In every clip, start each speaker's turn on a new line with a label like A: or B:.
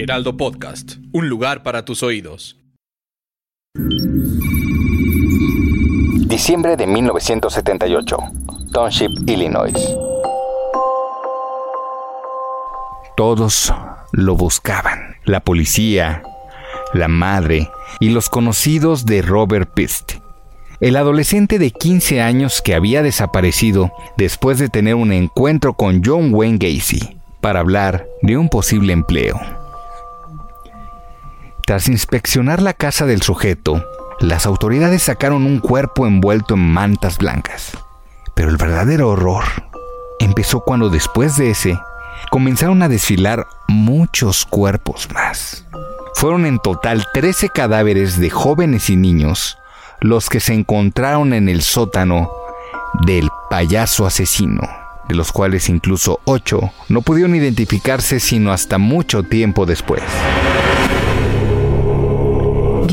A: Heraldo Podcast, un lugar para tus oídos.
B: Diciembre de 1978, Township, Illinois. Todos lo buscaban. La policía, la madre y los conocidos de Robert Pist. El adolescente de 15 años que había desaparecido después de tener un encuentro con John Wayne Gacy para hablar de un posible empleo. Tras inspeccionar la casa del sujeto, las autoridades sacaron un cuerpo envuelto en mantas blancas. Pero el verdadero horror empezó cuando después de ese comenzaron a desfilar muchos cuerpos más. Fueron en total 13 cadáveres de jóvenes y niños los que se encontraron en el sótano del payaso asesino, de los cuales incluso 8 no pudieron identificarse sino hasta mucho tiempo después.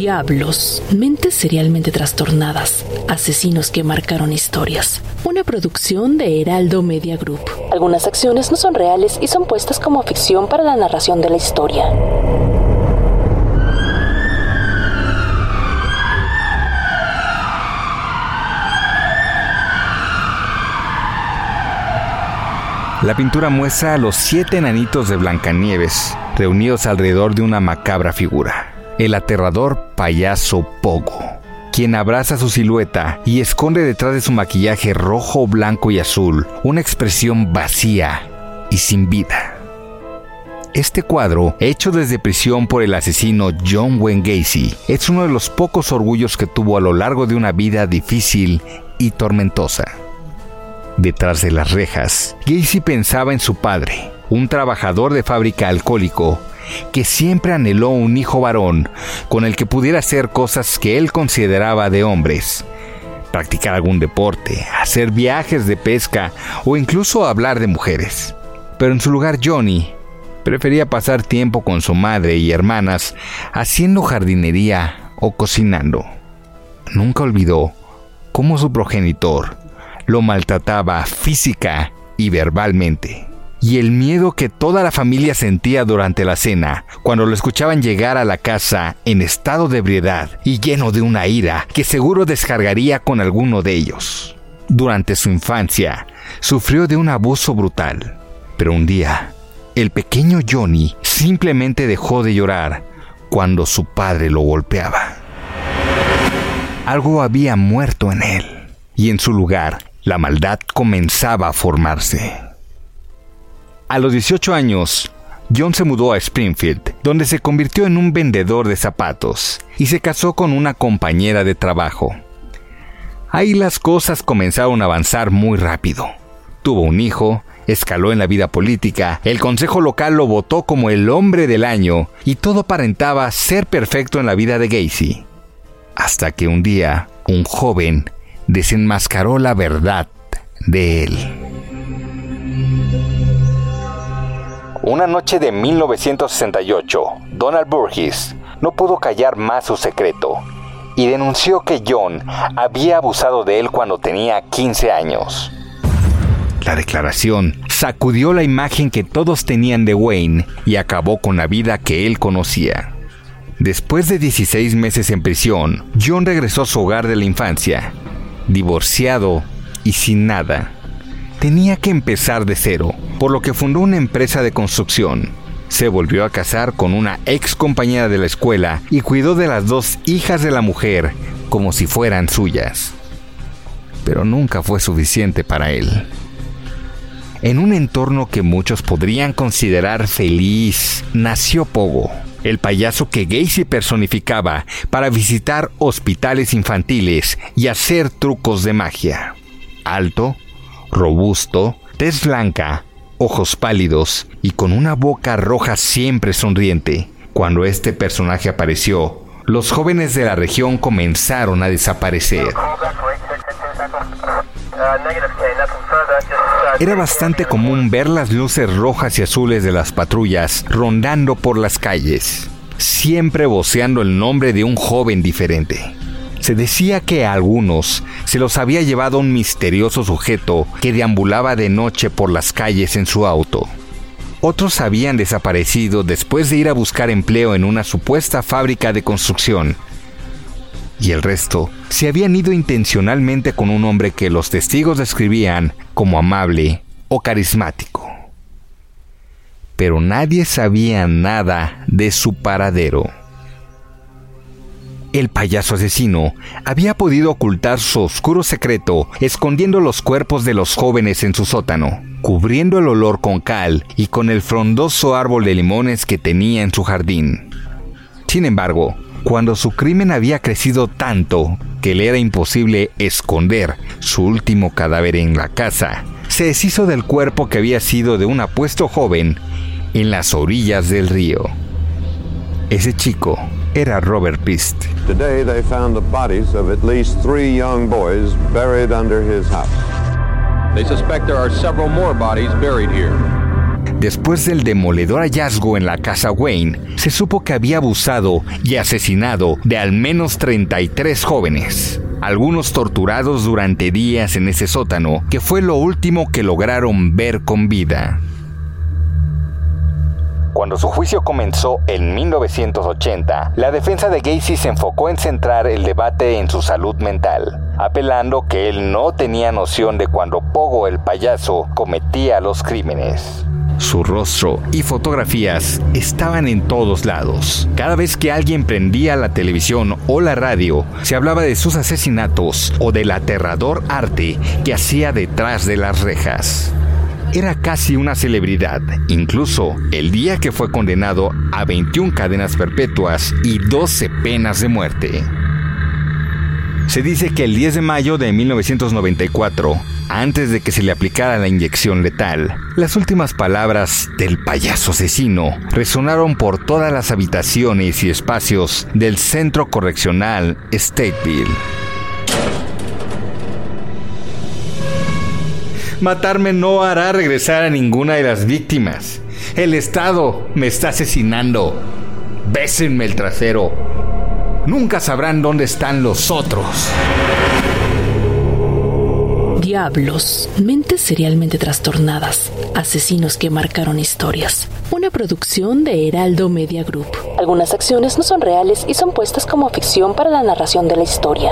C: Diablos, mentes serialmente trastornadas, asesinos que marcaron historias. Una producción de Heraldo Media Group. Algunas acciones no son reales y son puestas como ficción para la narración de la historia.
B: La pintura muestra a los siete enanitos de Blancanieves reunidos alrededor de una macabra figura, el aterrador payaso Pogo, quien abraza su silueta y esconde detrás de su maquillaje rojo, blanco y azul una expresión vacía y sin vida. Este cuadro, hecho desde prisión por el asesino John Wayne Gacy, es uno de los pocos orgullos que tuvo a lo largo de una vida difícil y tormentosa. Detrás de las rejas, Gacy pensaba en su padre, un trabajador de fábrica alcohólico que siempre anheló un hijo varón con el que pudiera hacer cosas que él consideraba de hombres. Practicar algún deporte, hacer viajes de pesca o incluso hablar de mujeres. Pero en su lugar Johnny prefería pasar tiempo con su madre y hermanas haciendo jardinería o cocinando. Nunca olvidó cómo su progenitor lo maltrataba física y verbalmente. Y el miedo que toda la familia sentía durante la cena, cuando lo escuchaban llegar a la casa en estado de ebriedad y lleno de una ira que seguro descargaría con alguno de ellos. Durante su infancia, sufrió de un abuso brutal. Pero un día, el pequeño Johnny simplemente dejó de llorar cuando su padre lo golpeaba. Algo había muerto en él, y en su lugar la maldad comenzaba a formarse. A los 18 años, John se mudó a Springfield, donde se convirtió en un vendedor de zapatos y se casó con una compañera de trabajo. Ahí las cosas comenzaron a avanzar muy rápido. Tuvo un hijo, escaló en la vida política, el consejo local lo votó como el hombre del año y todo aparentaba ser perfecto en la vida de Gacy. Hasta que un día, un joven desenmascaró la verdad de él. Una noche de 1968, Donald Burgess no pudo callar más su secreto y denunció que John había abusado de él cuando tenía 15 años. La declaración sacudió la imagen que todos tenían de Wayne y acabó con la vida que él conocía. Después de 16 meses en prisión, John regresó a su hogar de la infancia, divorciado y sin nada. Tenía que empezar de cero, por lo que fundó una empresa de construcción. Se volvió a casar con una ex compañera de la escuela y cuidó de las dos hijas de la mujer como si fueran suyas. Pero nunca fue suficiente para él. En un entorno que muchos podrían considerar feliz, nació Pogo, el payaso que Gacy personificaba para visitar hospitales infantiles y hacer trucos de magia. Alto, robusto, tez blanca ojos pálidos y con una boca roja siempre sonriente. Cuando este personaje apareció, los jóvenes de la región comenzaron a desaparecer. Era bastante común ver las luces rojas y azules de las patrullas rondando por las calles, siempre voceando el nombre de un joven diferente. Se decía que a algunos se los había llevado un misterioso sujeto que deambulaba de noche por las calles en su auto. Otros habían desaparecido después de ir a buscar empleo en una supuesta fábrica de construcción. Y el resto se habían ido intencionalmente con un hombre que los testigos describían como amable o carismático. Pero nadie sabía nada de su paradero. El payaso asesino había podido ocultar su oscuro secreto escondiendo los cuerpos de los jóvenes en su sótano, cubriendo el olor con cal y con el frondoso árbol de limones que tenía en su jardín. Sin embargo, cuando su crimen había crecido tanto que le era imposible esconder su último cadáver en la casa, se deshizo del cuerpo que había sido de un apuesto joven en las orillas del río. Ese chico era Robert Pist.
D: Today they found the bodies of at least three young boys buried under his house.
E: They suspect there are several more bodies buried here.
B: Después del demoledor hallazgo en la casa Wayne, se supo que había abusado y asesinado de al menos 33 jóvenes, algunos torturados durante días en ese sótano, que fue lo último que lograron ver con vida. Cuando su juicio comenzó en 1980, la defensa de Gacy se enfocó en centrar el debate en su salud mental, apelando que él no tenía noción de cuando Pogo el payaso cometía los crímenes. Su rostro y fotografías estaban en todos lados. Cada vez que alguien prendía la televisión o la radio, se hablaba de sus asesinatos o del aterrador arte que hacía detrás de las rejas era casi una celebridad, incluso el día que fue condenado a 21 cadenas perpetuas y 12 penas de muerte. Se dice que el 10 de mayo de 1994, antes de que se le aplicara la inyección letal, las últimas palabras del payaso asesino resonaron por todas las habitaciones y espacios del centro correccional Stateville. Matarme no hará regresar a ninguna de las víctimas. El Estado me está asesinando. Bésenme el trasero. Nunca sabrán dónde están los otros.
C: Diablos, mentes serialmente trastornadas, asesinos que marcaron historias. Una producción de Heraldo Media Group. Algunas acciones no son reales y son puestas como ficción para la narración de la historia.